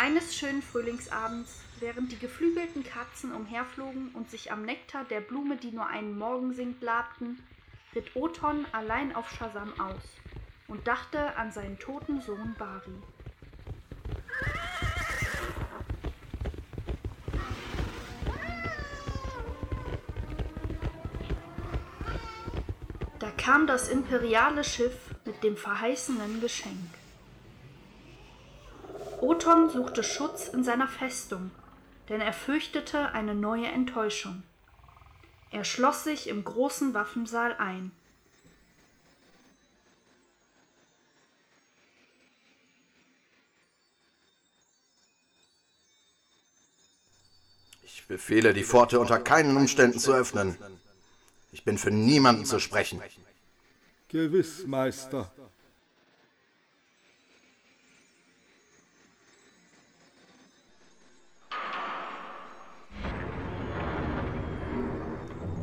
Eines schönen Frühlingsabends, während die geflügelten Katzen umherflogen und sich am Nektar der Blume, die nur einen Morgen singt, labten, ritt Oton allein auf Shazam aus und dachte an seinen toten Sohn Bari. Da kam das imperiale Schiff mit dem verheißenen Geschenk. Oton suchte Schutz in seiner Festung, denn er fürchtete eine neue Enttäuschung. Er schloss sich im großen Waffensaal ein. Ich befehle, die Pforte unter keinen Umständen zu öffnen. Ich bin für niemanden zu sprechen. Gewiss, Meister.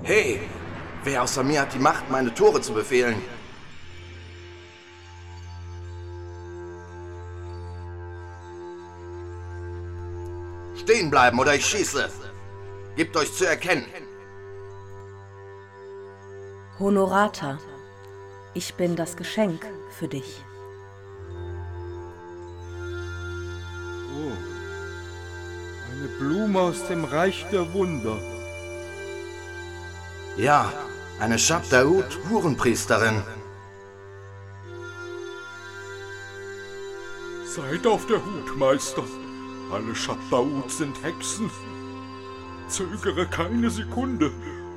Hey, wer außer mir hat die Macht, meine Tore zu befehlen? Stehen bleiben oder ich schieße. Gebt euch zu erkennen. Honorata, ich bin das Geschenk für dich. Oh, eine Blume aus dem Reich der Wunder. Ja, eine Shabdaut, Hurenpriesterin. Seid auf der Hut, Meister. Alle Shabdaut sind Hexen. Zögere keine Sekunde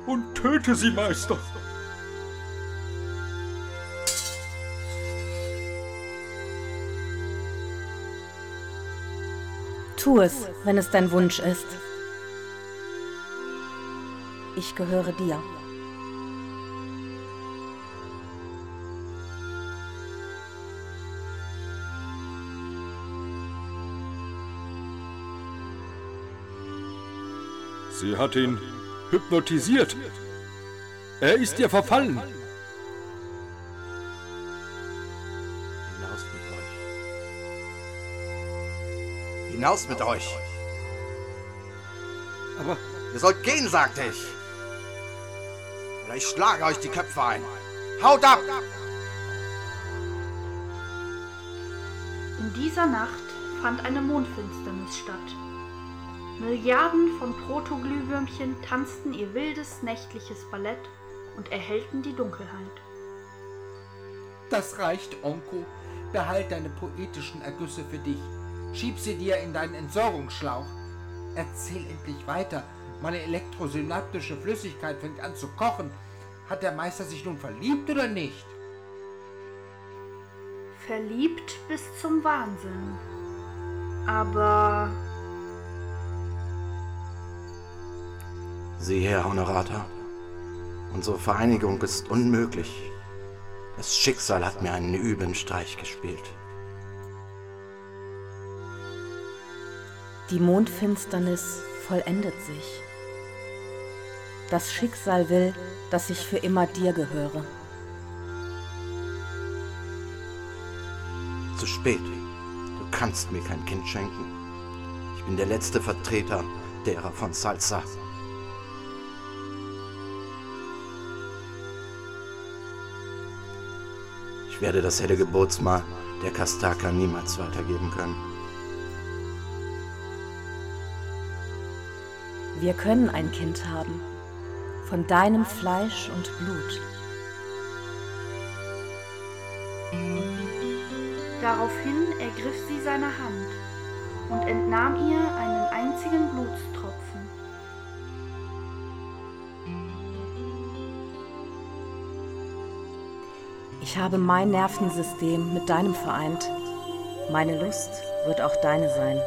und töte sie, Meister. Tu es, wenn es dein Wunsch ist. Ich gehöre dir. Sie hat ihn hypnotisiert. Er ist ihr verfallen. Hinaus mit euch. Hinaus mit euch. Aber Ihr sollt gehen, sagte ich. Oder ich schlage euch die Köpfe ein. Haut ab! In dieser Nacht fand eine Mondfinsternis statt. Milliarden von Protoglühwürmchen tanzten ihr wildes nächtliches Ballett und erhellten die Dunkelheit. Das reicht, Onko. Behalt deine poetischen Ergüsse für dich. Schieb sie dir in deinen Entsorgungsschlauch. Erzähl endlich weiter. Meine elektrosynaptische Flüssigkeit fängt an zu kochen. Hat der Meister sich nun verliebt oder nicht? Verliebt bis zum Wahnsinn. Aber Sieh her, Honorata. Unsere Vereinigung ist unmöglich. Das Schicksal hat mir einen üblen Streich gespielt. Die Mondfinsternis vollendet sich. Das Schicksal will, dass ich für immer dir gehöre. Zu spät. Du kannst mir kein Kind schenken. Ich bin der letzte Vertreter derer von Salsa. Ich werde das helle Geburtsmal der Kastaka niemals weitergeben können. Wir können ein Kind haben. Von deinem Fleisch und Blut. daraufhin ergriff sie seine Hand und entnahm ihr einen einzigen Blutstropfen. Ich habe mein Nervensystem mit deinem vereint. Meine Lust wird auch deine sein.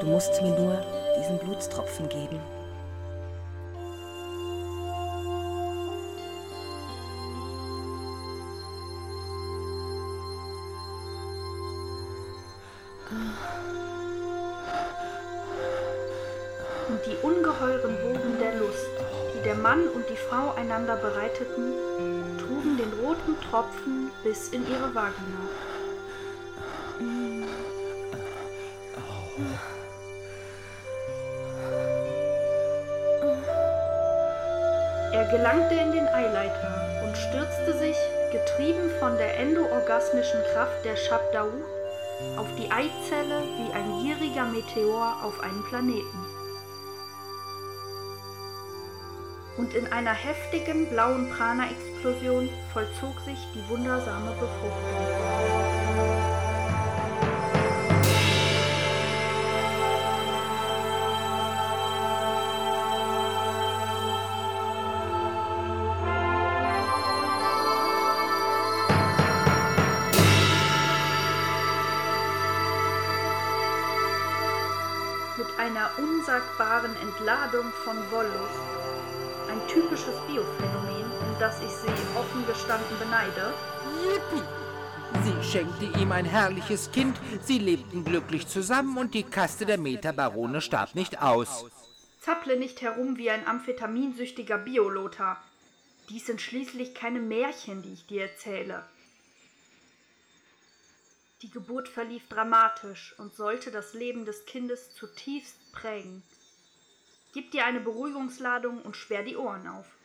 Du musst mir nur diesen Blutstropfen geben. ungeheuren Wogen der Lust, die der Mann und die Frau einander bereiteten, trugen den roten Tropfen bis in ihre Vagina. Mhm. Mhm. Er gelangte in den Eileiter und stürzte sich, getrieben von der endoorgasmischen Kraft der Shabdau, auf die Eizelle wie ein gieriger Meteor auf einen Planeten. Und in einer heftigen blauen Prana-Explosion vollzog sich die wundersame Befruchtung. mit einer unsagbaren Entladung von Wollust. Ein typisches Biophänomen, um das ich sie offen gestanden beneide. Yippie! Sie schenkte ihm ein herrliches Kind, sie lebten glücklich zusammen und die Kaste der Metabarone starb nicht aus. Zapple nicht herum wie ein amphetaminsüchtiger Biolothar. Dies sind schließlich keine Märchen, die ich dir erzähle. Die Geburt verlief dramatisch und sollte das Leben des Kindes zutiefst prägen. Gib dir eine Beruhigungsladung und sperr die Ohren auf.